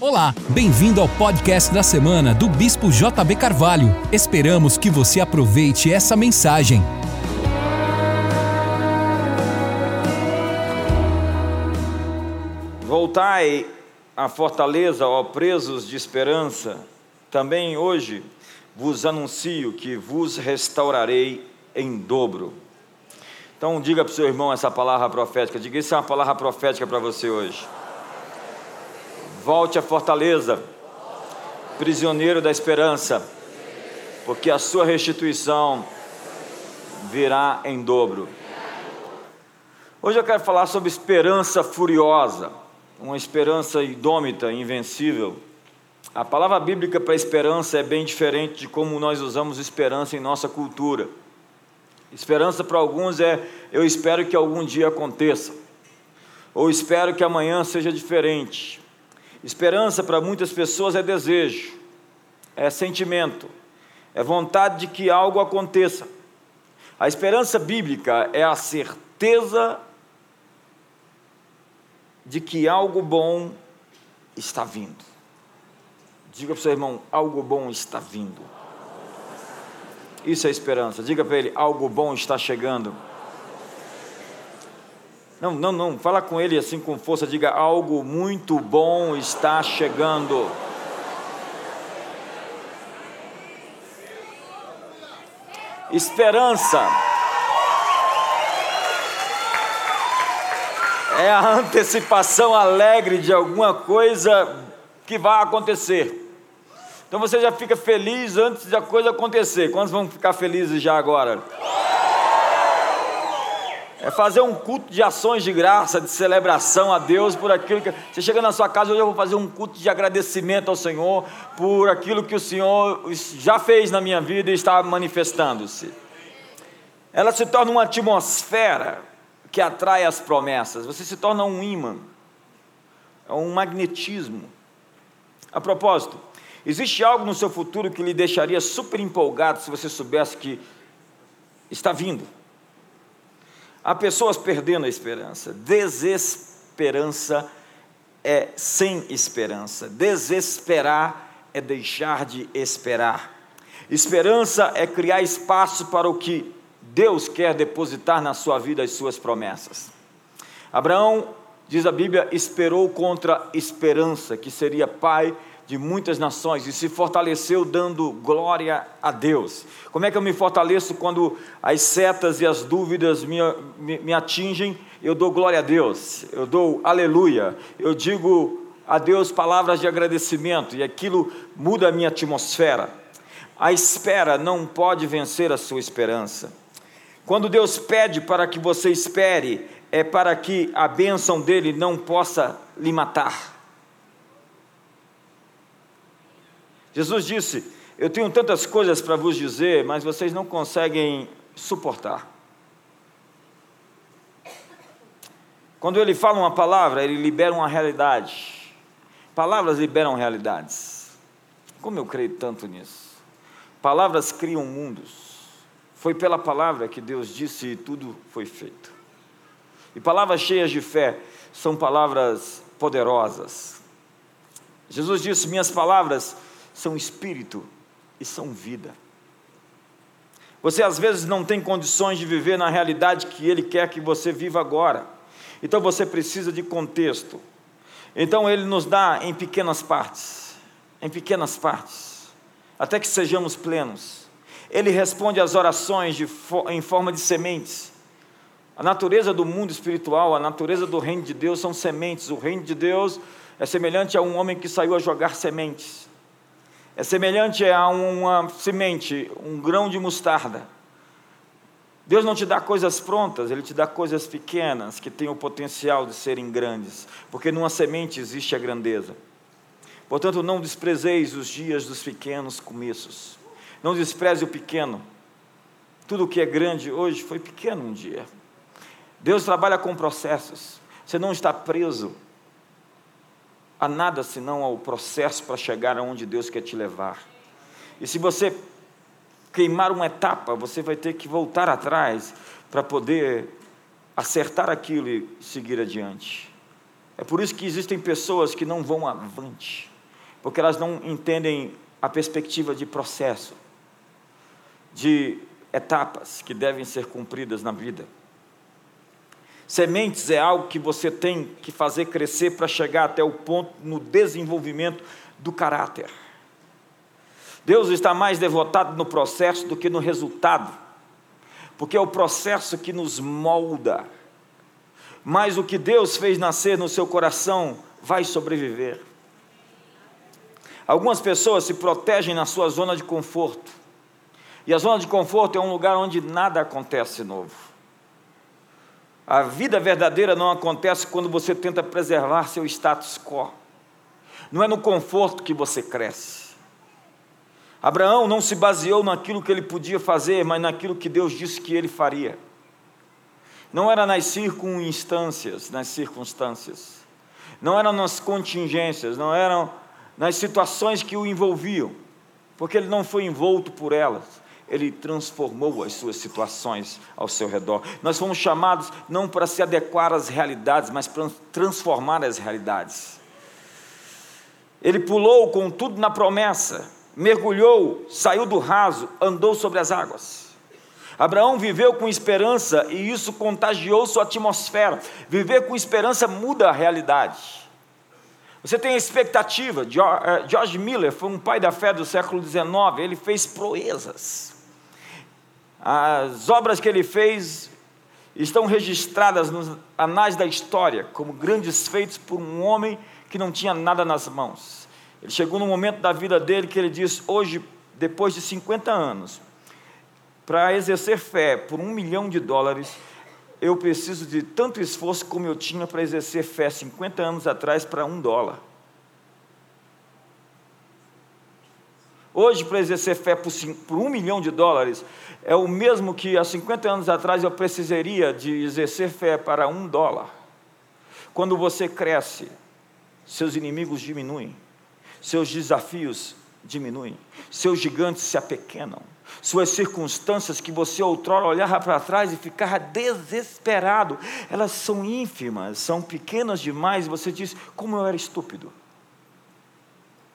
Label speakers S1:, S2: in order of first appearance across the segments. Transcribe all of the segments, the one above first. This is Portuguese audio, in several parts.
S1: Olá, bem-vindo ao podcast da semana do Bispo JB Carvalho. Esperamos que você aproveite essa mensagem.
S2: Voltai à fortaleza, ó presos de esperança. Também hoje vos anuncio que vos restaurarei em dobro. Então diga para o seu irmão essa palavra profética. Diga isso é uma palavra profética para você hoje. Volte à fortaleza, prisioneiro da esperança, porque a sua restituição virá em dobro. Hoje eu quero falar sobre esperança furiosa, uma esperança indômita, invencível. A palavra bíblica para esperança é bem diferente de como nós usamos esperança em nossa cultura. Esperança para alguns é eu espero que algum dia aconteça, ou espero que amanhã seja diferente. Esperança para muitas pessoas é desejo, é sentimento, é vontade de que algo aconteça. A esperança bíblica é a certeza de que algo bom está vindo. Diga para o seu irmão: algo bom está vindo. Isso é esperança. Diga para ele: algo bom está chegando. Não, não, não. Fala com ele assim com força. Diga: algo muito bom está chegando. Esperança é a antecipação alegre de alguma coisa que vai acontecer. Então você já fica feliz antes da coisa acontecer. Quantos vão ficar felizes já agora? É fazer um culto de ações de graça, de celebração a Deus por aquilo que. Você chega na sua casa, hoje eu vou fazer um culto de agradecimento ao Senhor por aquilo que o Senhor já fez na minha vida e está manifestando-se. Ela se torna uma atmosfera que atrai as promessas. Você se torna um imã, é um magnetismo. A propósito, existe algo no seu futuro que lhe deixaria super empolgado se você soubesse que está vindo. Há pessoas perdendo a esperança. Desesperança é sem esperança. Desesperar é deixar de esperar. Esperança é criar espaço para o que Deus quer depositar na sua vida as suas promessas. Abraão, diz a Bíblia, esperou contra esperança, que seria pai de muitas nações e se fortaleceu dando glória a Deus. Como é que eu me fortaleço quando as setas e as dúvidas me, me, me atingem? Eu dou glória a Deus, eu dou aleluia, eu digo a Deus palavras de agradecimento e aquilo muda a minha atmosfera. A espera não pode vencer a sua esperança. Quando Deus pede para que você espere, é para que a bênção dele não possa lhe matar. Jesus disse: Eu tenho tantas coisas para vos dizer, mas vocês não conseguem suportar. Quando ele fala uma palavra, ele libera uma realidade. Palavras liberam realidades. Como eu creio tanto nisso? Palavras criam mundos. Foi pela palavra que Deus disse e tudo foi feito. E palavras cheias de fé são palavras poderosas. Jesus disse: Minhas palavras são espírito e são vida. Você às vezes não tem condições de viver na realidade que Ele quer que você viva agora. Então você precisa de contexto. Então Ele nos dá em pequenas partes, em pequenas partes, até que sejamos plenos. Ele responde às orações de, em forma de sementes. A natureza do mundo espiritual, a natureza do reino de Deus são sementes. O reino de Deus é semelhante a um homem que saiu a jogar sementes. É semelhante a uma semente, um grão de mostarda. Deus não te dá coisas prontas, Ele te dá coisas pequenas que têm o potencial de serem grandes, porque numa semente existe a grandeza. Portanto, não desprezeis os dias dos pequenos começos. Não despreze o pequeno. Tudo que é grande hoje foi pequeno um dia. Deus trabalha com processos. Você não está preso a nada senão ao processo para chegar aonde Deus quer te levar. E se você queimar uma etapa, você vai ter que voltar atrás para poder acertar aquilo e seguir adiante. É por isso que existem pessoas que não vão avante, porque elas não entendem a perspectiva de processo, de etapas que devem ser cumpridas na vida. Sementes é algo que você tem que fazer crescer para chegar até o ponto no desenvolvimento do caráter. Deus está mais devotado no processo do que no resultado, porque é o processo que nos molda. Mas o que Deus fez nascer no seu coração vai sobreviver. Algumas pessoas se protegem na sua zona de conforto. E a zona de conforto é um lugar onde nada acontece novo. A vida verdadeira não acontece quando você tenta preservar seu status quo. Não é no conforto que você cresce. Abraão não se baseou naquilo que ele podia fazer, mas naquilo que Deus disse que ele faria. Não era nas circunstâncias, nas circunstâncias. Não eram nas contingências, não eram nas situações que o envolviam, porque ele não foi envolto por elas, ele transformou as suas situações ao seu redor. Nós fomos chamados não para se adequar às realidades, mas para transformar as realidades. Ele pulou com tudo na promessa, mergulhou, saiu do raso, andou sobre as águas. Abraão viveu com esperança e isso contagiou sua atmosfera. Viver com esperança muda a realidade. Você tem a expectativa. Eh, George Miller foi um pai da fé do século XIX, ele fez proezas. As obras que ele fez estão registradas nos anais da história como grandes feitos por um homem que não tinha nada nas mãos. Ele chegou no momento da vida dele que ele disse: Hoje, depois de 50 anos, para exercer fé por um milhão de dólares, eu preciso de tanto esforço como eu tinha para exercer fé 50 anos atrás para um dólar. Hoje, para exercer fé por, por um milhão de dólares, é o mesmo que há 50 anos atrás eu precisaria de exercer fé para um dólar. Quando você cresce, seus inimigos diminuem, seus desafios diminuem, seus gigantes se apequenam suas circunstâncias que você outrora olhava para trás e ficava desesperado, elas são ínfimas, são pequenas demais, você diz: como eu era estúpido,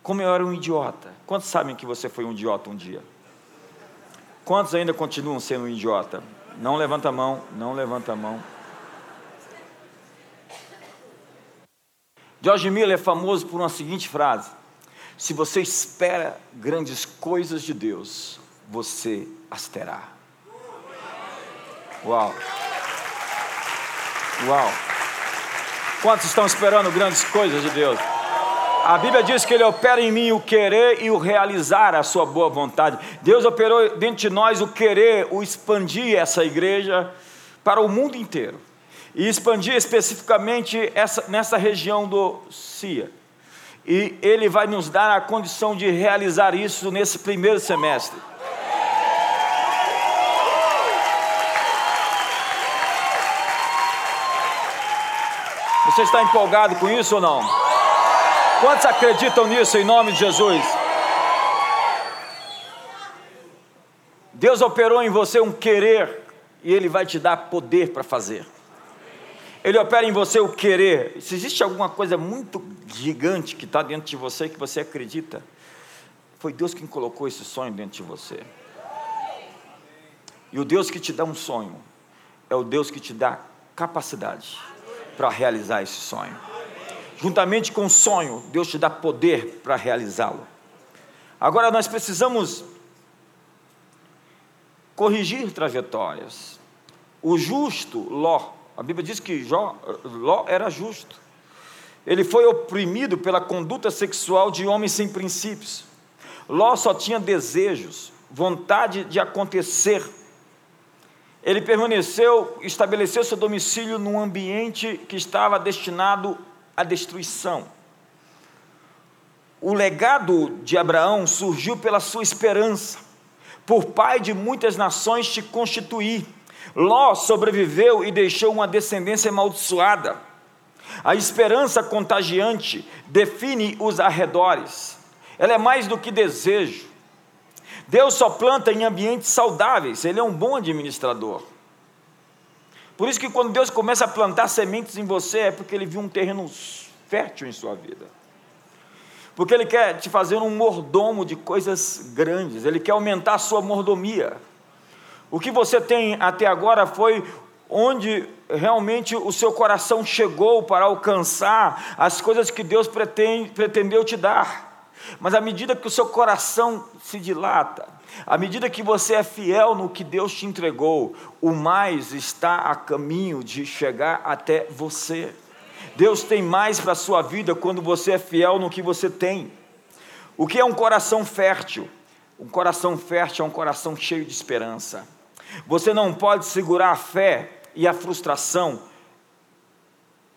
S2: como eu era um idiota. Quantos sabem que você foi um idiota um dia? Quantos ainda continuam sendo um idiota? Não levanta a mão, não levanta a mão. George Miller é famoso por uma seguinte frase: Se você espera grandes coisas de Deus, você as terá. Uau! Uau! Quantos estão esperando grandes coisas de Deus? A Bíblia diz que Ele opera em mim o querer e o realizar a sua boa vontade. Deus operou dentro de nós o querer, o expandir essa igreja para o mundo inteiro. E expandir especificamente essa, nessa região do CIA. E Ele vai nos dar a condição de realizar isso nesse primeiro semestre. Você está empolgado com isso ou não? Quantos acreditam nisso em nome de Jesus? Deus operou em você um querer e Ele vai te dar poder para fazer. Ele opera em você o querer. Se existe alguma coisa muito gigante que está dentro de você que você acredita, foi Deus quem colocou esse sonho dentro de você. E o Deus que te dá um sonho é o Deus que te dá capacidade para realizar esse sonho. Juntamente com o sonho, Deus te dá poder para realizá-lo. Agora nós precisamos corrigir trajetórias. O justo Ló, a Bíblia diz que Jó, Ló era justo. Ele foi oprimido pela conduta sexual de homens sem princípios. Ló só tinha desejos, vontade de acontecer ele permaneceu, estabeleceu seu domicílio num ambiente que estava destinado à destruição. O legado de Abraão surgiu pela sua esperança. Por pai de muitas nações te constituir. Ló sobreviveu e deixou uma descendência amaldiçoada. A esperança contagiante define os arredores. Ela é mais do que desejo. Deus só planta em ambientes saudáveis, Ele é um bom administrador. Por isso que quando Deus começa a plantar sementes em você, é porque Ele viu um terreno fértil em sua vida. Porque Ele quer te fazer um mordomo de coisas grandes, Ele quer aumentar a sua mordomia. O que você tem até agora foi onde realmente o seu coração chegou para alcançar as coisas que Deus pretende, pretendeu te dar. Mas à medida que o seu coração se dilata, à medida que você é fiel no que Deus te entregou, o mais está a caminho de chegar até você. Deus tem mais para a sua vida quando você é fiel no que você tem. O que é um coração fértil? Um coração fértil é um coração cheio de esperança. Você não pode segurar a fé e a frustração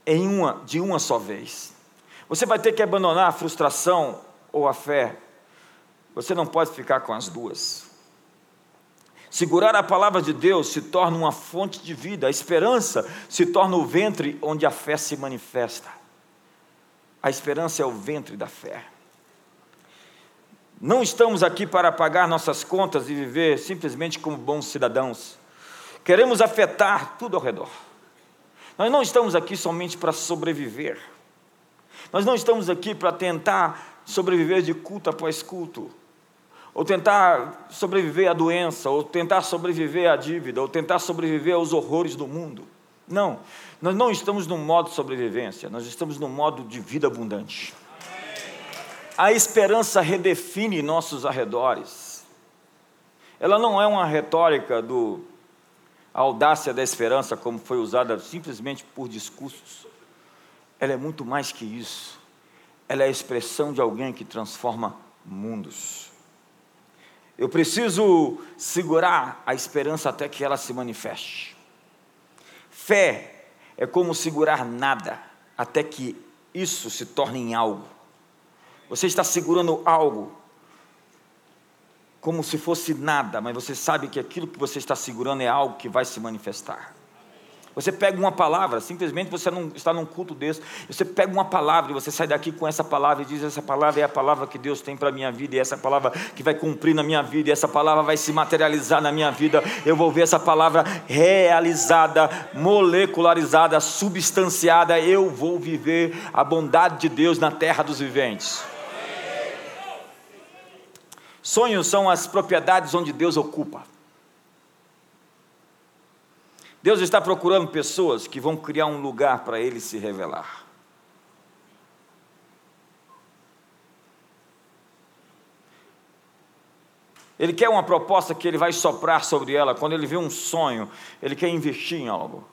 S2: em uma, de uma só vez. Você vai ter que abandonar a frustração ou a fé. Você não pode ficar com as duas. Segurar a palavra de Deus se torna uma fonte de vida, a esperança se torna o ventre onde a fé se manifesta. A esperança é o ventre da fé. Não estamos aqui para pagar nossas contas e viver simplesmente como bons cidadãos. Queremos afetar tudo ao redor. Nós não estamos aqui somente para sobreviver. Nós não estamos aqui para tentar sobreviver de culto após culto, ou tentar sobreviver à doença, ou tentar sobreviver à dívida, ou tentar sobreviver aos horrores do mundo. Não, nós não estamos no modo de sobrevivência, nós estamos no modo de vida abundante. A esperança redefine nossos arredores. Ela não é uma retórica do a audácia da esperança, como foi usada simplesmente por discursos. Ela é muito mais que isso ela é a expressão de alguém que transforma mundos. Eu preciso segurar a esperança até que ela se manifeste. Fé é como segurar nada até que isso se torne em algo. Você está segurando algo como se fosse nada, mas você sabe que aquilo que você está segurando é algo que vai se manifestar. Você pega uma palavra, simplesmente você não está num culto desse, você pega uma palavra e você sai daqui com essa palavra e diz: essa palavra é a palavra que Deus tem para a minha vida, e essa palavra que vai cumprir na minha vida, e essa palavra vai se materializar na minha vida. Eu vou ver essa palavra realizada, molecularizada, substanciada. Eu vou viver a bondade de Deus na terra dos viventes. Sonhos são as propriedades onde Deus ocupa. Deus está procurando pessoas que vão criar um lugar para Ele se revelar. Ele quer uma proposta que ele vai soprar sobre ela. Quando ele vê um sonho, ele quer investir em algo.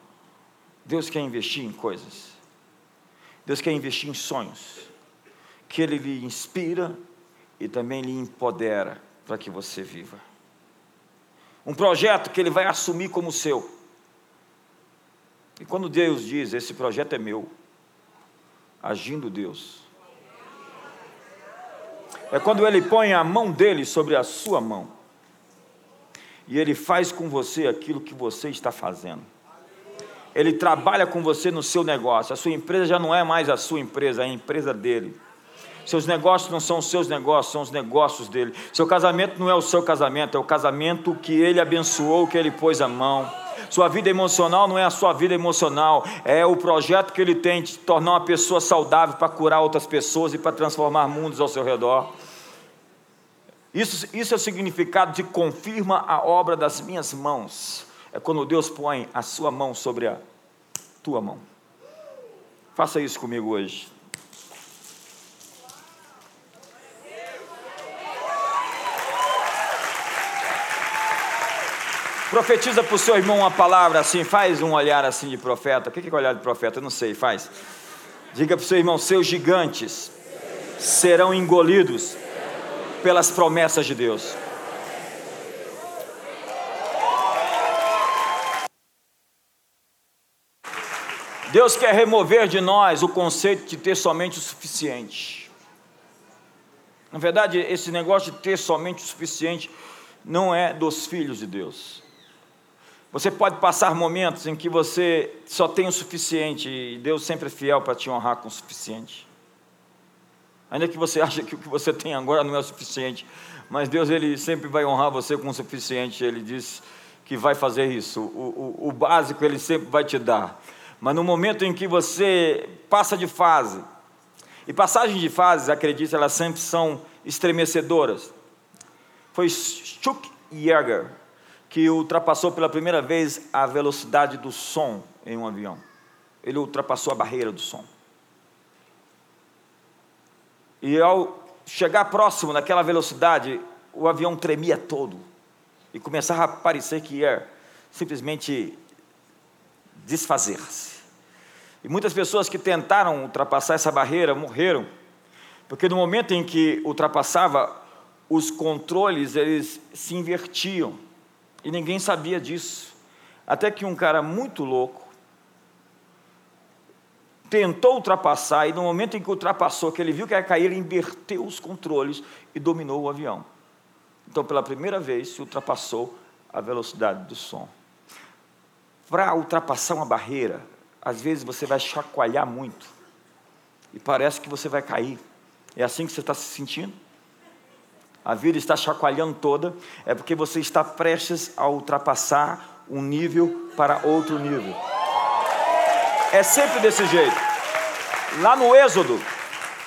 S2: Deus quer investir em coisas. Deus quer investir em sonhos. Que ele lhe inspira e também lhe empodera para que você viva. Um projeto que ele vai assumir como seu. E quando Deus diz: Esse projeto é meu, agindo Deus, é quando Ele põe a mão dele sobre a sua mão, e Ele faz com você aquilo que você está fazendo. Ele trabalha com você no seu negócio. A sua empresa já não é mais a sua empresa, é a empresa dele. Seus negócios não são os seus negócios, são os negócios dele. Seu casamento não é o seu casamento, é o casamento que ele abençoou, que ele pôs a mão. Sua vida emocional não é a sua vida emocional, é o projeto que ele tem de tornar uma pessoa saudável para curar outras pessoas e para transformar mundos ao seu redor. Isso, isso é o significado de confirma a obra das minhas mãos. É quando Deus põe a sua mão sobre a tua mão. Faça isso comigo hoje. Profetiza para o seu irmão uma palavra assim, faz um olhar assim de profeta. O que é olhar de profeta? Eu não sei, faz. Diga para o seu irmão: seus gigantes serão engolidos pelas promessas de Deus. Deus quer remover de nós o conceito de ter somente o suficiente. Na verdade, esse negócio de ter somente o suficiente não é dos filhos de Deus. Você pode passar momentos em que você só tem o suficiente e Deus sempre é fiel para te honrar com o suficiente. Ainda que você ache que o que você tem agora não é o suficiente, mas Deus ele sempre vai honrar você com o suficiente. Ele diz que vai fazer isso. O, o, o básico ele sempre vai te dar. Mas no momento em que você passa de fase, e passagens de fases, acredite, elas sempre são estremecedoras. Foi Chuck Yeager que ultrapassou pela primeira vez a velocidade do som em um avião. Ele ultrapassou a barreira do som. E ao chegar próximo daquela velocidade, o avião tremia todo e começava a parecer que ia simplesmente desfazer-se. E muitas pessoas que tentaram ultrapassar essa barreira morreram, porque no momento em que ultrapassava, os controles eles se invertiam e ninguém sabia disso. Até que um cara muito louco tentou ultrapassar e no momento em que ultrapassou, que ele viu que ia cair, ele inverteu os controles e dominou o avião. Então, pela primeira vez, se ultrapassou a velocidade do som. Para ultrapassar uma barreira, às vezes você vai chacoalhar muito e parece que você vai cair. É assim que você está se sentindo? A vida está chacoalhando toda, é porque você está prestes a ultrapassar um nível para outro nível. É sempre desse jeito. Lá no Êxodo,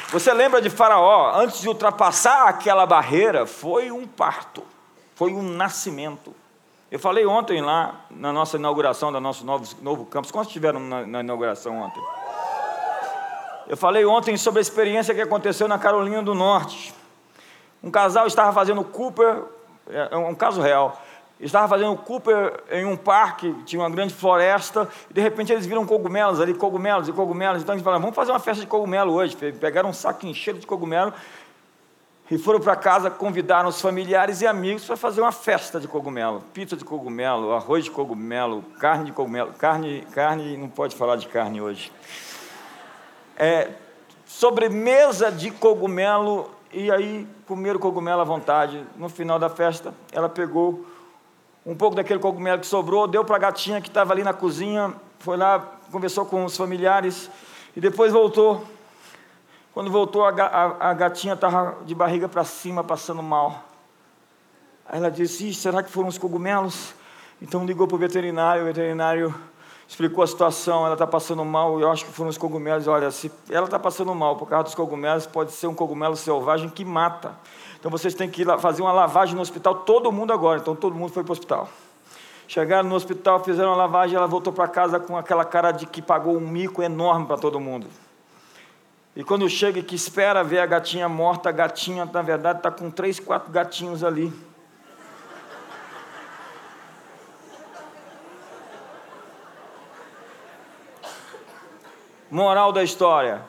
S2: você lembra de Faraó, antes de ultrapassar aquela barreira, foi um parto, foi um nascimento. Eu falei ontem lá, na nossa inauguração do nosso novo, novo campus, quantos estiveram na, na inauguração ontem? Eu falei ontem sobre a experiência que aconteceu na Carolina do Norte. Um casal estava fazendo Cooper, é, é um caso real, estava fazendo Cooper em um parque, tinha uma grande floresta, e de repente eles viram cogumelos ali, cogumelos e cogumelos. Então eles falaram: vamos fazer uma festa de cogumelo hoje. Pegaram um saco cheio de cogumelo e foram para casa, convidaram os familiares e amigos para fazer uma festa de cogumelo. Pizza de cogumelo, arroz de cogumelo, carne de cogumelo. Carne, carne não pode falar de carne hoje. É, sobremesa de cogumelo, e aí comeram cogumelo à vontade. No final da festa, ela pegou um pouco daquele cogumelo que sobrou, deu para a gatinha que estava ali na cozinha, foi lá, conversou com os familiares e depois voltou. Quando voltou, a, a, a gatinha estava de barriga para cima, passando mal. Aí ela disse: será que foram os cogumelos? Então ligou para o veterinário, o veterinário explicou a situação, ela está passando mal, eu acho que foram os cogumelos. Olha, se ela está passando mal por causa dos cogumelos, pode ser um cogumelo selvagem que mata. Então vocês têm que ir fazer uma lavagem no hospital, todo mundo agora. Então todo mundo foi para o hospital. Chegaram no hospital, fizeram a lavagem, ela voltou para casa com aquela cara de que pagou um mico enorme para todo mundo. E quando chega e que espera ver a gatinha morta, a gatinha, na verdade, está com três, quatro gatinhos ali. Moral da história: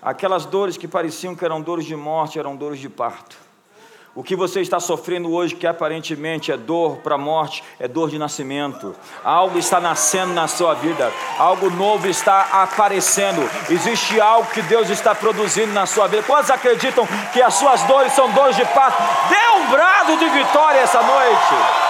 S2: aquelas dores que pareciam que eram dores de morte eram dores de parto. O que você está sofrendo hoje, que aparentemente é dor para a morte, é dor de nascimento. Algo está nascendo na sua vida, algo novo está aparecendo. Existe algo que Deus está produzindo na sua vida. Quantos acreditam que as suas dores são dores de parto? Dê um brado de vitória essa noite.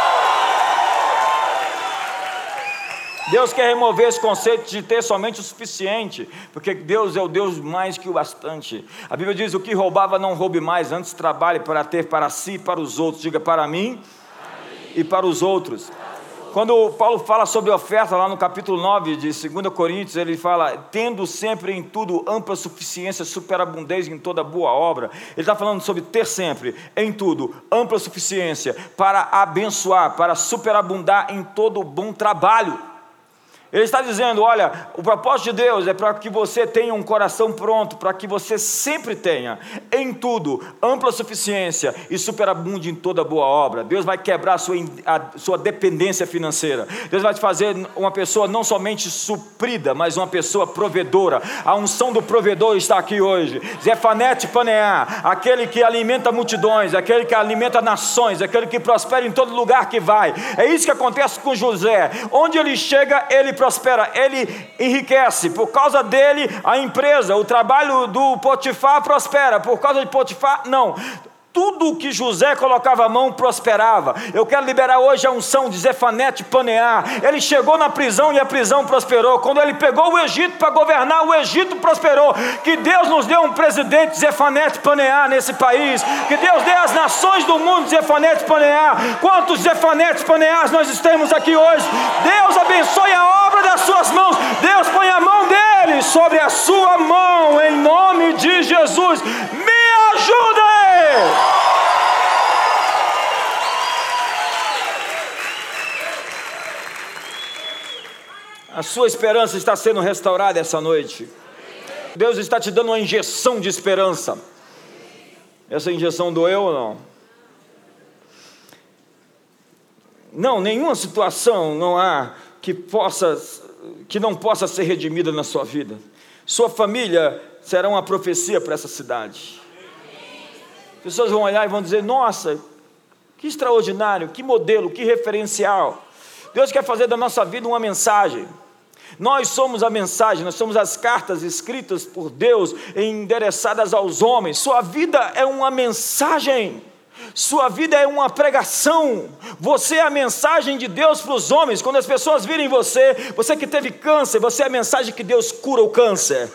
S2: Deus quer remover esse conceito de ter somente o suficiente, porque Deus é o Deus mais que o bastante. A Bíblia diz: o que roubava não roube mais, antes trabalhe para ter para si e para os outros. Diga para mim e para os outros. Quando Paulo fala sobre oferta, lá no capítulo 9 de 2 Coríntios, ele fala: tendo sempre em tudo ampla suficiência, superabundez em toda boa obra. Ele está falando sobre ter sempre, em tudo, ampla suficiência para abençoar, para superabundar em todo bom trabalho. Ele está dizendo: olha, o propósito de Deus é para que você tenha um coração pronto, para que você sempre tenha, em tudo, ampla suficiência e superabunde em toda boa obra. Deus vai quebrar a sua, a sua dependência financeira. Deus vai te fazer uma pessoa não somente suprida, mas uma pessoa provedora. A unção do provedor está aqui hoje. Zefanete Paneá, aquele que alimenta multidões, aquele que alimenta nações, aquele que prospera em todo lugar que vai. É isso que acontece com José. Onde ele chega, ele prospera, ele enriquece. Por causa dele, a empresa, o trabalho do Potifar prospera. Por causa de Potifar, não. Tudo que José colocava a mão prosperava. Eu quero liberar hoje a unção de Zefanete Panear. Ele chegou na prisão e a prisão prosperou. Quando ele pegou o Egito para governar, o Egito prosperou. Que Deus nos dê um presidente Zefanete Panear nesse país. Que Deus dê às nações do mundo Zefanete Panear. Quantos Zefanetes Panears nós temos aqui hoje? Deus abençoe a obra das suas mãos. Deus põe a mão dele sobre a sua mão em nome de Jesus. Me ajuda. A sua esperança está sendo restaurada essa noite. Deus está te dando uma injeção de esperança. Essa injeção doeu ou não? Não, nenhuma situação não há que possa que não possa ser redimida na sua vida. Sua família será uma profecia para essa cidade. Pessoas vão olhar e vão dizer: "Nossa, que extraordinário, que modelo, que referencial". Deus quer fazer da nossa vida uma mensagem. Nós somos a mensagem, nós somos as cartas escritas por Deus, endereçadas aos homens. Sua vida é uma mensagem. Sua vida é uma pregação. Você é a mensagem de Deus para os homens. Quando as pessoas virem você, você que teve câncer, você é a mensagem que Deus cura o câncer.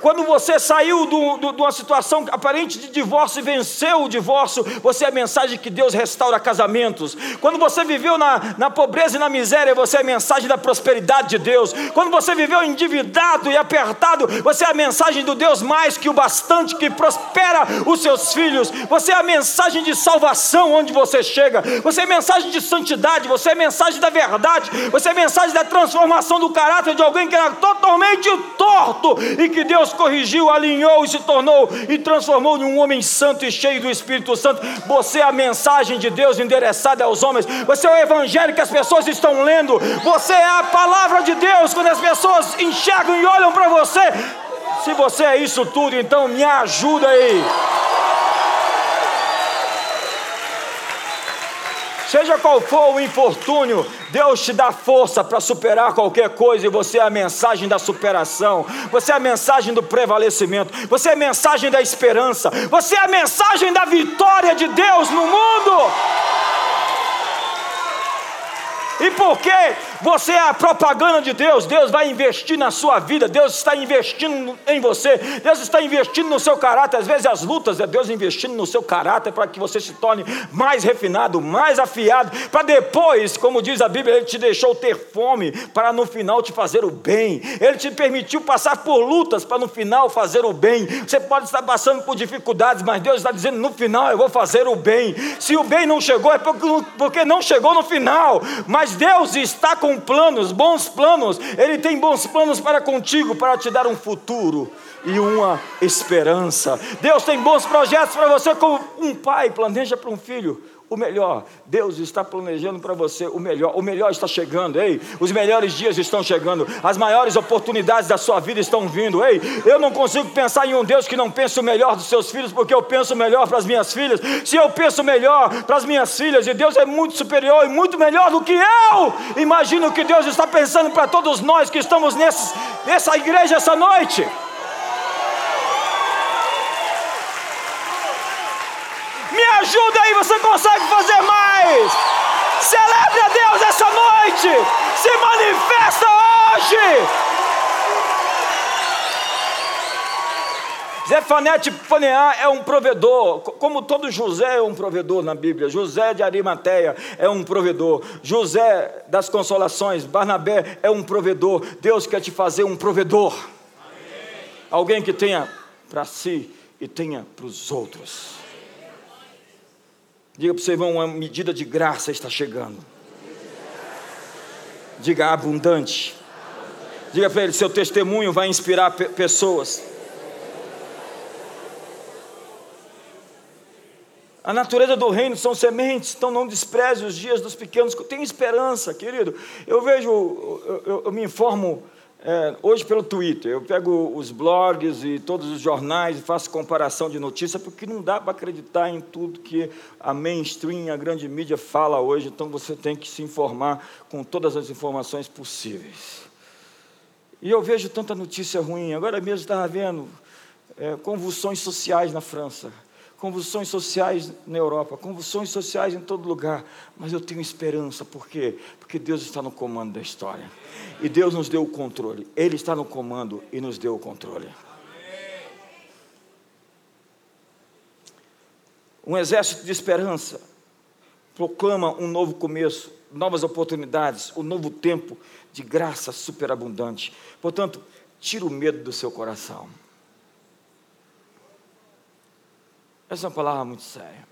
S2: Quando você saiu de uma situação aparente de divórcio e venceu o divórcio, você é a mensagem que Deus restaura casamentos. Quando você viveu na, na pobreza e na miséria, você é a mensagem da prosperidade de Deus. Quando você viveu endividado e apertado, você é a mensagem do Deus mais que o bastante que prospera os seus filhos. Você é a mensagem de salvação onde você chega, você é mensagem de santidade, você é mensagem da verdade, você é mensagem da transformação do caráter de alguém que era totalmente torto e que Deus corrigiu, alinhou e se tornou e transformou em um homem santo e cheio do Espírito Santo. Você é a mensagem de Deus endereçada aos homens, você é o evangelho que as pessoas estão lendo, você é a palavra de Deus quando as pessoas enxergam e olham para você. Se você é isso tudo, então me ajuda aí. Seja qual for o infortúnio, Deus te dá força para superar qualquer coisa e você é a mensagem da superação, você é a mensagem do prevalecimento, você é a mensagem da esperança, você é a mensagem da vitória de Deus no mundo. E porque você é a propaganda de Deus, Deus vai investir na sua vida, Deus está investindo em você, Deus está investindo no seu caráter. Às vezes as lutas é Deus investindo no seu caráter para que você se torne mais refinado, mais afiado, para depois, como diz a Bíblia, Ele te deixou ter fome para no final te fazer o bem. Ele te permitiu passar por lutas para no final fazer o bem. Você pode estar passando por dificuldades, mas Deus está dizendo no final eu vou fazer o bem. Se o bem não chegou é porque não chegou no final, mas Deus está com planos, bons planos. Ele tem bons planos para contigo, para te dar um futuro e uma esperança. Deus tem bons projetos para você, como um pai planeja para um filho o melhor. Deus está planejando para você o melhor. O melhor está chegando, ei. Os melhores dias estão chegando. As maiores oportunidades da sua vida estão vindo, ei. Eu não consigo pensar em um Deus que não pense o melhor dos seus filhos, porque eu penso melhor para as minhas filhas. Se eu penso melhor para as minhas filhas, e Deus é muito superior e muito melhor do que eu, imagino que Deus está pensando para todos nós que estamos nessa igreja essa noite. Me ajuda aí, você consegue fazer mais. Celebre a Deus essa noite. Se manifesta hoje. Zefanete Paneá é um provedor, como todo José é um provedor na Bíblia. José de Arimateia é um provedor. José das Consolações, Barnabé é um provedor. Deus quer te fazer um provedor. Amém. Alguém que tenha para si e tenha para os outros. Diga para o seu irmão, uma medida de graça está chegando. Diga abundante. Diga para ele, seu testemunho vai inspirar pessoas. A natureza do reino são sementes, então não despreze os dias dos pequenos. Tenha esperança, querido. Eu vejo, eu, eu, eu me informo é, hoje pelo Twitter, eu pego os blogs e todos os jornais e faço comparação de notícia, porque não dá para acreditar em tudo que a mainstream, a grande mídia fala hoje, então você tem que se informar com todas as informações possíveis. E eu vejo tanta notícia ruim, agora mesmo estava vendo é, convulsões sociais na França, convulsões sociais na Europa, convulsões sociais em todo lugar, mas eu tenho esperança, por quê? Porque Deus está no comando da história. E Deus nos deu o controle. Ele está no comando e nos deu o controle. Um exército de esperança proclama um novo começo, novas oportunidades, um novo tempo de graça superabundante. Portanto, tira o medo do seu coração. Essa é uma palavra muito séria.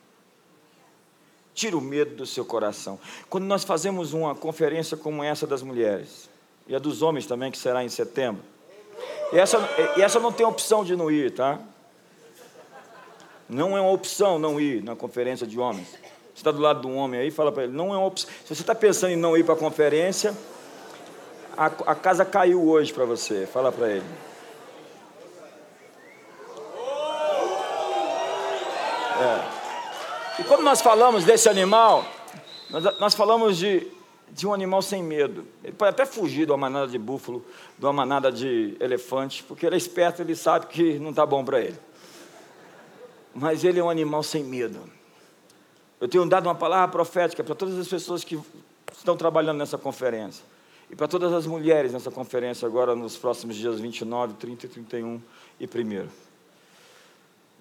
S2: Tira o medo do seu coração. Quando nós fazemos uma conferência como essa das mulheres, e a dos homens também, que será em setembro, e essa, e essa não tem opção de não ir, tá? Não é uma opção não ir na conferência de homens. Você está do lado de um homem aí, fala para ele, não é uma opção. Se você está pensando em não ir para a conferência, a, a casa caiu hoje para você. Fala para ele. É. E quando nós falamos desse animal, nós, nós falamos de, de um animal sem medo. Ele pode até fugir de uma manada de búfalo, de uma manada de elefante, porque ele é esperto, ele sabe que não está bom para ele. Mas ele é um animal sem medo. Eu tenho dado uma palavra profética para todas as pessoas que estão trabalhando nessa conferência. E para todas as mulheres nessa conferência agora nos próximos dias 29, 30, 31 e 1.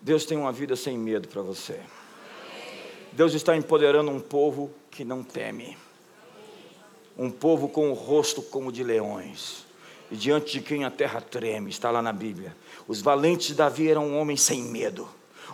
S2: Deus tem uma vida sem medo para você. Deus está empoderando um povo que não teme. Um povo com o rosto como de leões. E diante de quem a terra treme, está lá na Bíblia. Os valentes de Davi eram homens sem medo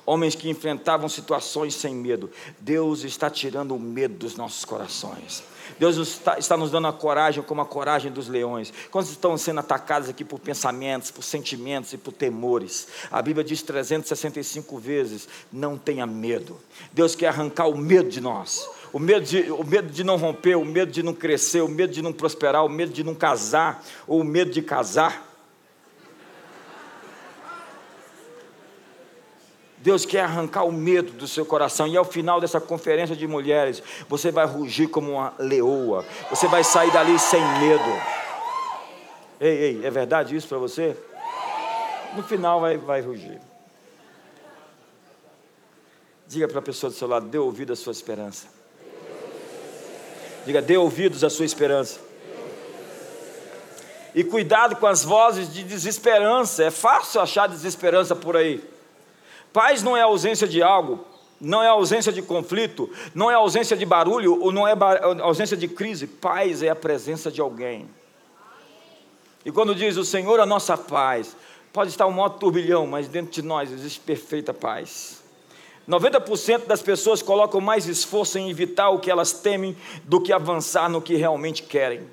S2: homens que enfrentavam situações sem medo. Deus está tirando o medo dos nossos corações. Deus está, está, nos dando a coragem como a coragem dos leões. Quando estão sendo atacados aqui por pensamentos, por sentimentos e por temores, a Bíblia diz 365 vezes: não tenha medo. Deus quer arrancar o medo de nós. O medo de, o medo de não romper, o medo de não crescer, o medo de não prosperar, o medo de não casar, ou o medo de casar. Deus quer arrancar o medo do seu coração, e ao final dessa conferência de mulheres, você vai rugir como uma leoa, você vai sair dali sem medo. Ei, ei, é verdade isso para você? No final vai, vai rugir. Diga para a pessoa do seu lado: dê ouvido à sua esperança. Diga, dê ouvidos à sua esperança. E cuidado com as vozes de desesperança. É fácil achar desesperança por aí. Paz não é ausência de algo, não é ausência de conflito, não é ausência de barulho ou não é ausência de crise. Paz é a presença de alguém. E quando diz o Senhor a nossa paz, pode estar um modo turbilhão, mas dentro de nós existe perfeita paz. 90% das pessoas colocam mais esforço em evitar o que elas temem do que avançar no que realmente querem.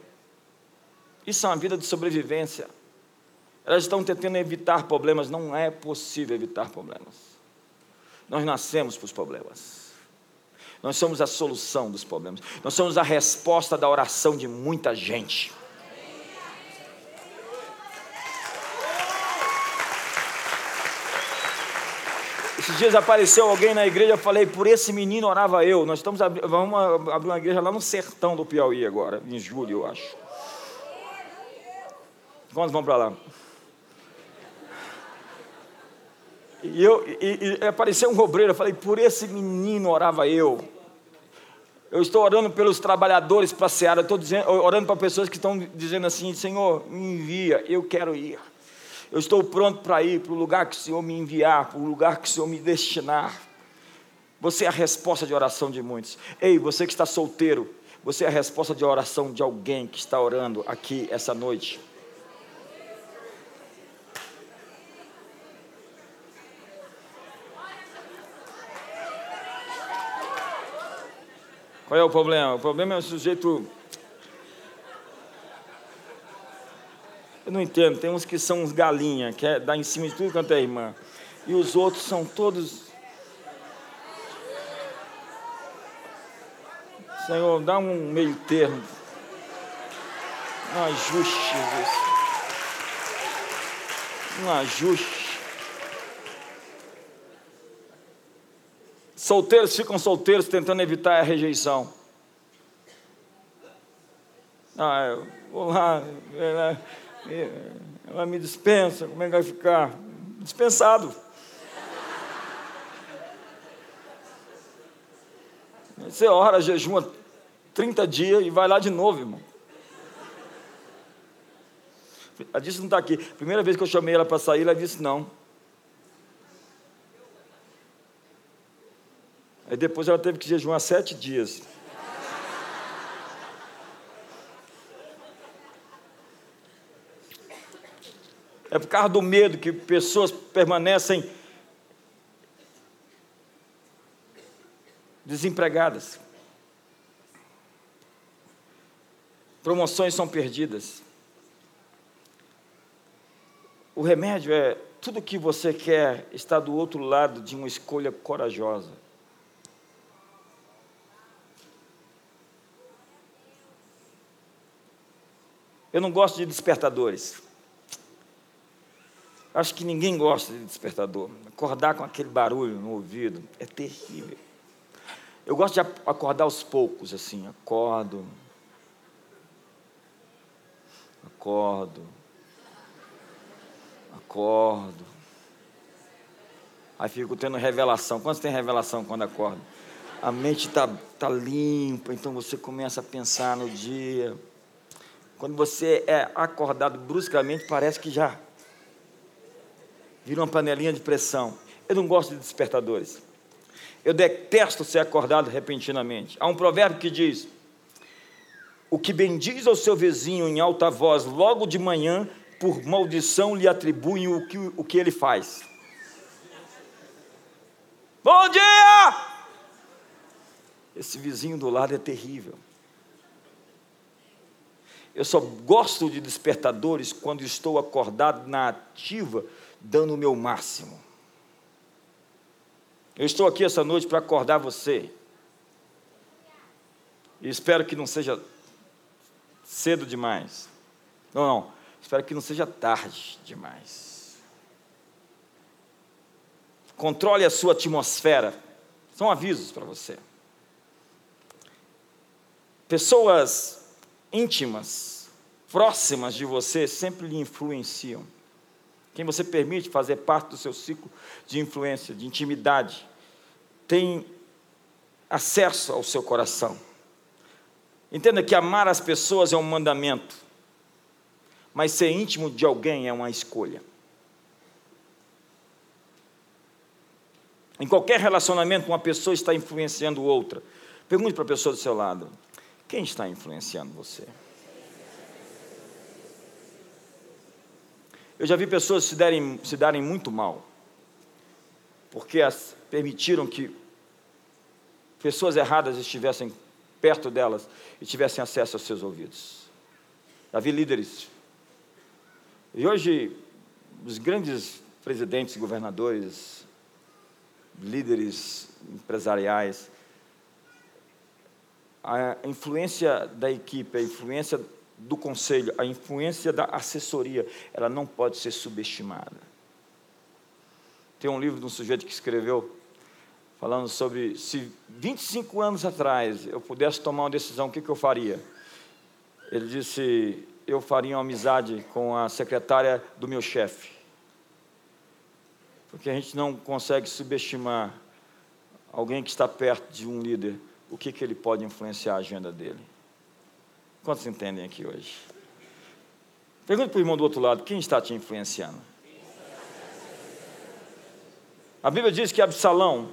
S2: Isso é uma vida de sobrevivência. Elas estão tentando evitar problemas, não é possível evitar problemas. Nós nascemos para os problemas. Nós somos a solução dos problemas. Nós somos a resposta da oração de muita gente. Esses dias apareceu alguém na igreja, eu falei, por esse menino orava eu. Nós estamos vamos abrir uma igreja lá no sertão do Piauí agora, em julho, eu acho. Quantos vão para lá? E, eu, e, e apareceu um obreiro, eu falei, por esse menino orava eu. Eu estou orando pelos trabalhadores para a Seara, estou dizendo, orando para pessoas que estão dizendo assim, Senhor, me envia, eu quero ir. Eu estou pronto para ir para o lugar que o Senhor me enviar, para o lugar que o Senhor me destinar. Você é a resposta de oração de muitos. Ei, você que está solteiro, você é a resposta de oração de alguém que está orando aqui essa noite. Qual é o problema? O problema é o sujeito. Eu não entendo, tem uns que são uns galinha, que é dar em cima de tudo quanto é irmã. E os outros são todos. Senhor, dá um meio termo. Um ajuste, Jesus. Um ajuste. Solteiros ficam solteiros tentando evitar a rejeição. Ah, eu vou lá, ela, ela me dispensa, como é que vai ficar? Dispensado. Você ora, jejuma 30 dias e vai lá de novo, irmão. A disse não está aqui. Primeira vez que eu chamei ela para sair, ela disse não. Aí depois ela teve que jejuar sete dias. É por causa do medo que pessoas permanecem desempregadas. Promoções são perdidas. O remédio é tudo que você quer está do outro lado de uma escolha corajosa. Eu não gosto de despertadores. Acho que ninguém gosta de despertador. Acordar com aquele barulho no ouvido é terrível. Eu gosto de acordar aos poucos, assim. Acordo. Acordo. Acordo. Aí fico tendo revelação. Quantos tem revelação quando acorda? A mente está tá limpa, então você começa a pensar no dia. Quando você é acordado bruscamente, parece que já vira uma panelinha de pressão. Eu não gosto de despertadores. Eu detesto ser acordado repentinamente. Há um provérbio que diz: O que bendiz ao seu vizinho em alta voz logo de manhã, por maldição lhe atribuem o que, o que ele faz. Bom dia! Esse vizinho do lado é terrível. Eu só gosto de despertadores quando estou acordado na ativa dando o meu máximo. Eu estou aqui essa noite para acordar você. E espero que não seja cedo demais. Não, não. Espero que não seja tarde demais. Controle a sua atmosfera. São avisos para você. Pessoas íntimas, próximas de você, sempre lhe influenciam quem você permite fazer parte do seu ciclo de influência, de intimidade, tem acesso ao seu coração. Entenda que amar as pessoas é um mandamento, mas ser íntimo de alguém é uma escolha. Em qualquer relacionamento, uma pessoa está influenciando outra. Pergunte para a pessoa do seu lado: quem está influenciando você? Eu já vi pessoas se, derem, se darem muito mal, porque as permitiram que pessoas erradas estivessem perto delas e tivessem acesso aos seus ouvidos. Já vi líderes. E hoje, os grandes presidentes, governadores, líderes empresariais, a influência da equipe, a influência do conselho, a influência da assessoria, ela não pode ser subestimada. Tem um livro de um sujeito que escreveu falando sobre se 25 anos atrás eu pudesse tomar uma decisão, o que, que eu faria? Ele disse: eu faria uma amizade com a secretária do meu chefe. Porque a gente não consegue subestimar alguém que está perto de um líder, o que, que ele pode influenciar a agenda dele. Quantos entendem aqui hoje? Pergunta para o irmão do outro lado: quem está te influenciando? A Bíblia diz que Absalão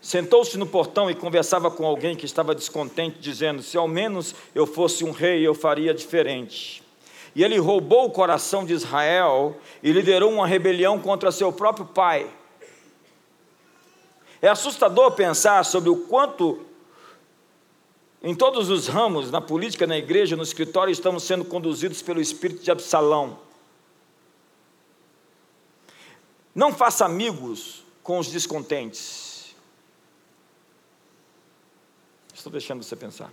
S2: sentou-se no portão e conversava com alguém que estava descontente, dizendo: Se ao menos eu fosse um rei, eu faria diferente. E ele roubou o coração de Israel e liderou uma rebelião contra seu próprio pai. É assustador pensar sobre o quanto em todos os ramos, na política, na igreja, no escritório, estamos sendo conduzidos pelo espírito de Absalão. Não faça amigos com os descontentes. Estou deixando você pensar.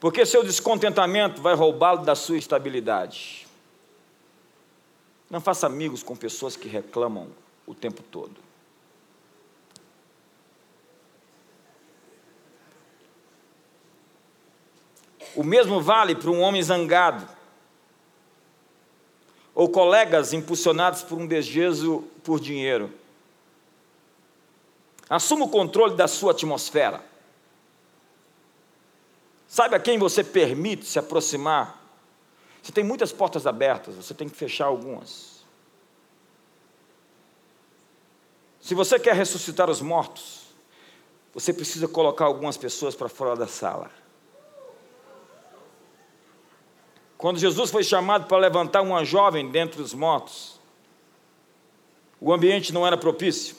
S2: Porque seu descontentamento vai roubá-lo da sua estabilidade. Não faça amigos com pessoas que reclamam o tempo todo. O mesmo vale para um homem zangado, ou colegas impulsionados por um desejo por dinheiro. Assuma o controle da sua atmosfera. Sabe a quem você permite se aproximar? Você tem muitas portas abertas, você tem que fechar algumas. Se você quer ressuscitar os mortos, você precisa colocar algumas pessoas para fora da sala. Quando Jesus foi chamado para levantar uma jovem dentre os mortos, o ambiente não era propício.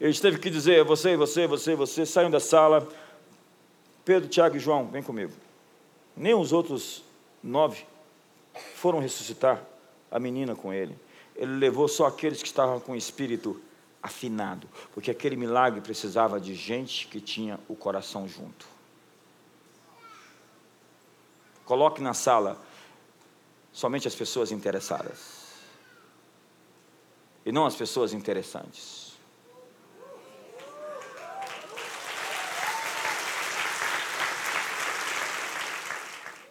S2: Ele teve que dizer: você, você, você, você, saiam da sala. Pedro, Tiago e João, vem comigo. Nem os outros nove foram ressuscitar a menina com ele. Ele levou só aqueles que estavam com o espírito afinado, porque aquele milagre precisava de gente que tinha o coração junto. Coloque na sala somente as pessoas interessadas e não as pessoas interessantes.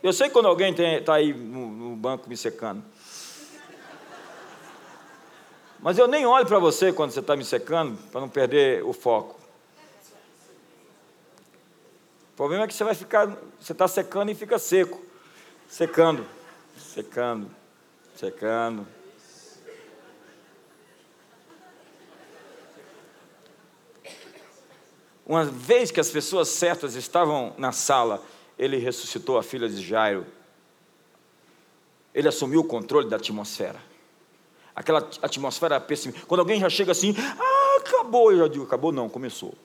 S2: Eu sei quando alguém está aí no, no banco me secando. Mas eu nem olho para você quando você está me secando, para não perder o foco. O problema é que você vai ficar, você está secando e fica seco. Secando, secando, secando. Uma vez que as pessoas certas estavam na sala, ele ressuscitou a filha de Jairo. Ele assumiu o controle da atmosfera. Aquela atmosfera pessimista. Quando alguém já chega assim, ah, acabou, eu já digo, acabou não, começou.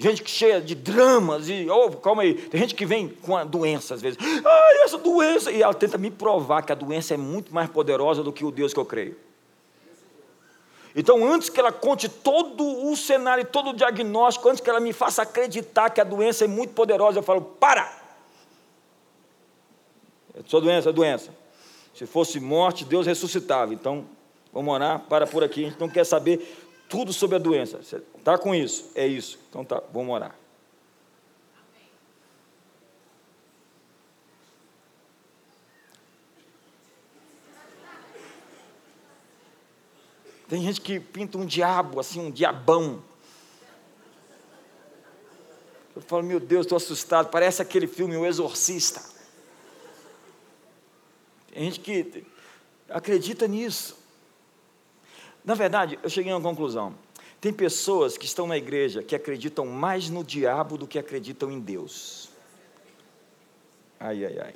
S2: Gente que cheia de dramas, e, oh, calma aí, tem gente que vem com a doença às vezes. Ah, essa doença, e ela tenta me provar que a doença é muito mais poderosa do que o Deus que eu creio. Então, antes que ela conte todo o cenário, todo o diagnóstico, antes que ela me faça acreditar que a doença é muito poderosa, eu falo: para! É sua doença, é doença. Se fosse morte, Deus ressuscitava. Então, vamos orar, para por aqui. A gente não quer saber tudo sobre a doença. Você está com isso? É isso. Então tá, vamos orar. Tem gente que pinta um diabo, assim, um diabão. Eu falo, meu Deus, estou assustado. Parece aquele filme O Exorcista. Tem gente que acredita nisso. Na verdade, eu cheguei a uma conclusão. Tem pessoas que estão na igreja que acreditam mais no diabo do que acreditam em Deus. Ai, ai, ai.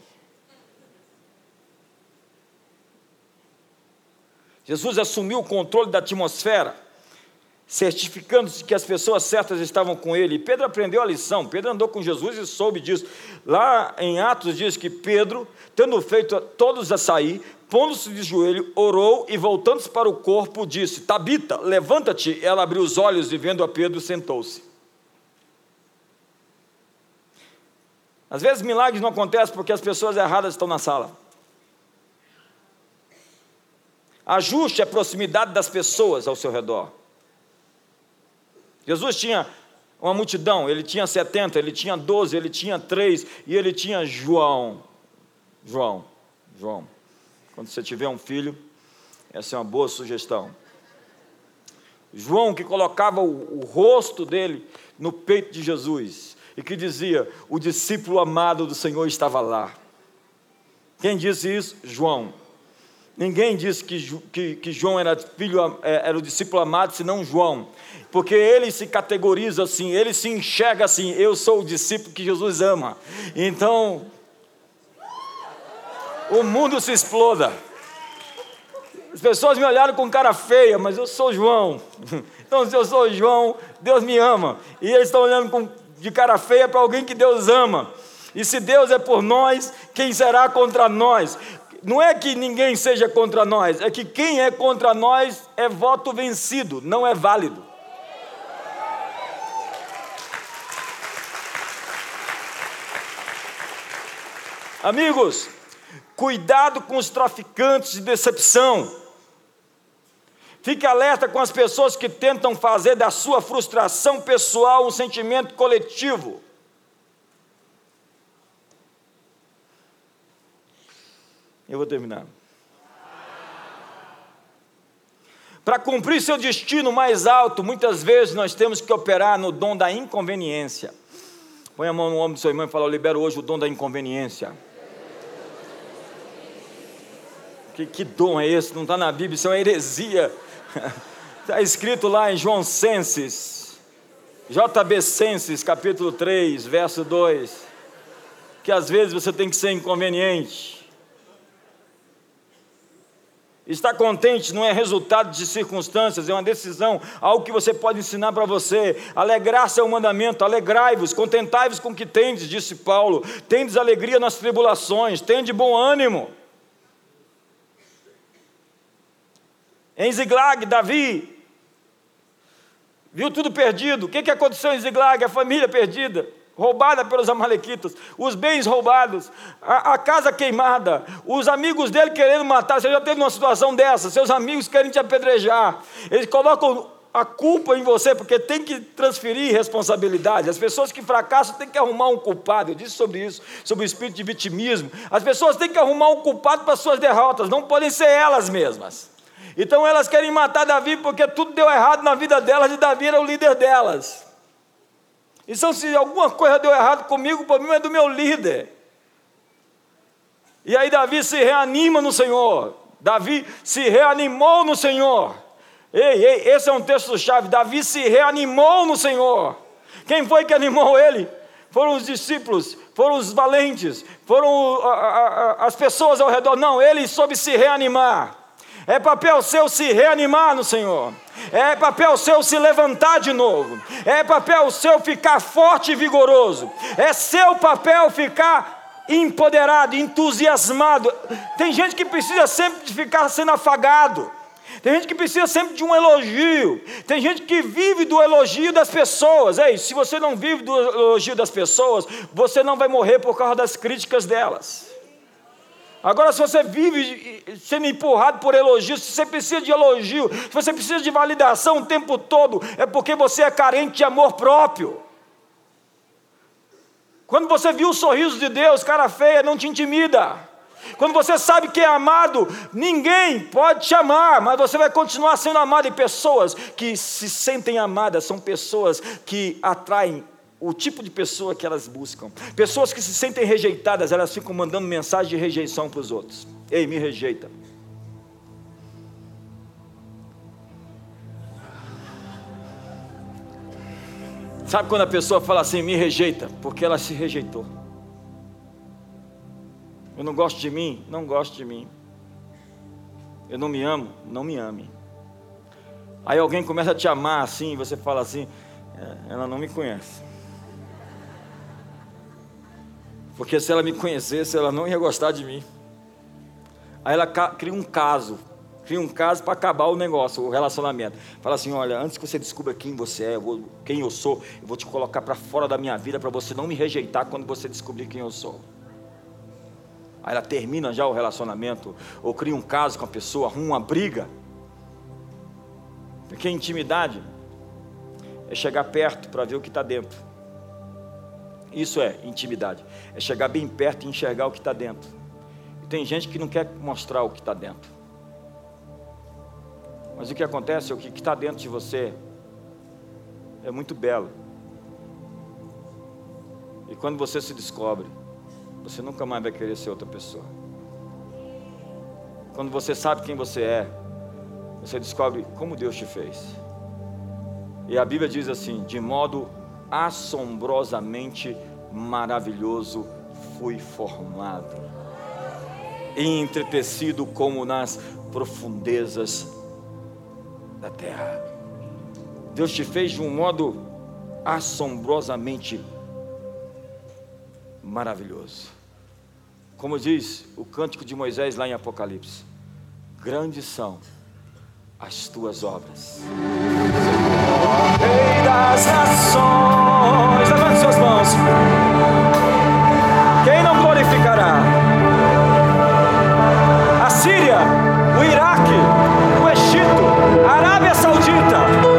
S2: Jesus assumiu o controle da atmosfera, certificando-se que as pessoas certas estavam com ele. Pedro aprendeu a lição. Pedro andou com Jesus e soube disso. Lá em Atos diz que Pedro, tendo feito todos a sair, pondo-se de joelho, orou e voltando-se para o corpo, disse: Tabita, levanta-te. Ela abriu os olhos e vendo a Pedro, sentou-se. Às vezes milagres não acontecem porque as pessoas erradas estão na sala. Ajuste a proximidade das pessoas ao seu redor. Jesus tinha uma multidão, ele tinha 70, ele tinha 12, ele tinha 3 e ele tinha João. João, João. Quando você tiver um filho, essa é uma boa sugestão. João que colocava o, o rosto dele no peito de Jesus e que dizia: O discípulo amado do Senhor estava lá. Quem disse isso? João. Ninguém disse que, que, que, João era filho, é, era o discípulo amado, senão João. Porque ele se categoriza assim, ele se enxerga assim, eu sou o discípulo que Jesus ama. Então, o mundo se exploda. As pessoas me olharam com cara feia, mas eu sou João. Então, se eu sou João, Deus me ama. E eles estão olhando com, de cara feia para alguém que Deus ama. E se Deus é por nós, quem será contra nós? Não é que ninguém seja contra nós, é que quem é contra nós é voto vencido, não é válido. Amigos, cuidado com os traficantes de decepção. Fique alerta com as pessoas que tentam fazer da sua frustração pessoal um sentimento coletivo. Eu vou terminar. Para cumprir seu destino mais alto, muitas vezes nós temos que operar no dom da inconveniência. Põe a mão no ombro do seu irmão e fala: Eu libero hoje o dom da inconveniência. Que, que dom é esse? Não está na Bíblia, isso é uma heresia. Está escrito lá em João Senses, JB Senses, capítulo 3, verso 2, que às vezes você tem que ser inconveniente. Estar contente não é resultado de circunstâncias, é uma decisão, algo que você pode ensinar para você. Alegrar-se é um mandamento, alegrai-vos, contentai-vos com o que tendes, disse Paulo. Tendes alegria nas tribulações, tende bom ânimo. Em Ziglag, Davi viu tudo perdido. O que aconteceu em Ziglag? A família perdida roubada pelos amalequitas, os bens roubados, a, a, casa queimada, os amigos dele querendo matar. Você já teve uma situação dessa? Seus amigos querem te apedrejar, eles colocam a culpa em você, porque tem que transferir responsabilidade. As pessoas que fracassam têm que arrumar um culpado. Eu disse sobre isso, sobre o espírito de vitimismo. As pessoas têm que arrumar um culpado para suas derrotas, não podem ser elas mesmas. Então elas querem matar Davi porque tudo deu errado na vida delas e Davi era o líder delas. Então, se alguma coisa deu errado comigo, o problema é do meu líder. E aí Davi se reanima no Senhor. Davi se reanimou no Senhor. Ei, ei, esse é um texto-chave. Davi se reanimou no Senhor. Quem foi que animou ele? Foram os discípulos, foram os valentes, foram as pessoas ao redor. Não, ele soube se reanimar. É papel seu se reanimar no Senhor. É papel seu se levantar de novo. É papel seu ficar forte e vigoroso. É seu papel ficar empoderado, entusiasmado. Tem gente que precisa sempre de ficar sendo afagado. Tem gente que precisa sempre de um elogio. Tem gente que vive do elogio das pessoas. Ei, se você não vive do elogio das pessoas, você não vai morrer por causa das críticas delas. Agora, se você vive sendo empurrado por elogios, se você precisa de elogio, se você precisa de validação o tempo todo, é porque você é carente de amor próprio. Quando você viu o sorriso de Deus, cara feia, não te intimida. Quando você sabe que é amado, ninguém pode te amar, mas você vai continuar sendo amado. E pessoas que se sentem amadas são pessoas que atraem o tipo de pessoa que elas buscam. Pessoas que se sentem rejeitadas, elas ficam mandando mensagem de rejeição para os outros. Ei, me rejeita. Sabe quando a pessoa fala assim, me rejeita? Porque ela se rejeitou. Eu não gosto de mim? Não gosto de mim. Eu não me amo? Não me ame. Aí alguém começa a te amar assim, e você fala assim, é, ela não me conhece. Porque se ela me conhecesse, ela não ia gostar de mim. Aí ela cria um caso, cria um caso para acabar o negócio, o relacionamento. Fala assim: olha, antes que você descubra quem você é, quem eu sou, eu vou te colocar para fora da minha vida para você não me rejeitar quando você descobrir quem eu sou. Aí ela termina já o relacionamento, ou cria um caso com a pessoa, arruma uma briga. Porque intimidade é chegar perto para ver o que está dentro. Isso é intimidade. É chegar bem perto e enxergar o que está dentro. E tem gente que não quer mostrar o que está dentro. Mas o que acontece é o que está dentro de você é muito belo. E quando você se descobre, você nunca mais vai querer ser outra pessoa. Quando você sabe quem você é, você descobre como Deus te fez. E a Bíblia diz assim: de modo assombrosamente maravilhoso fui formado, entretecido como nas profundezas da terra. Deus te fez de um modo assombrosamente maravilhoso. Como diz o cântico de Moisés lá em Apocalipse: grandes são as tuas obras. Rei das nações, levante suas mãos. Quem não glorificará? A Síria, o Iraque, o Egito, a Arábia Saudita.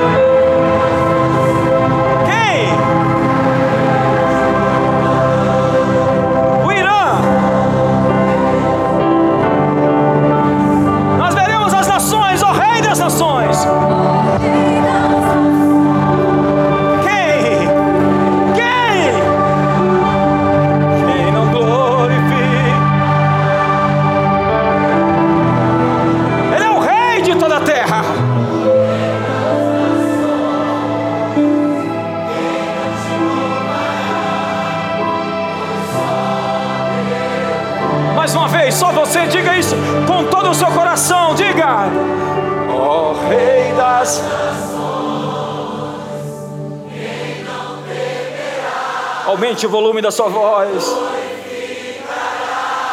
S2: O volume da sua voz.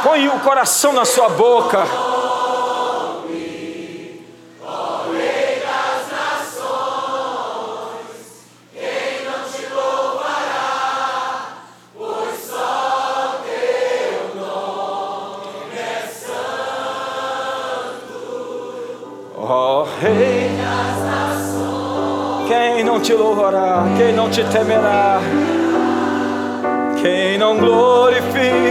S2: Põe o coração na sua boca. te louvará? Quem não te temerá? Quem não glorificará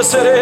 S2: engrandecerei.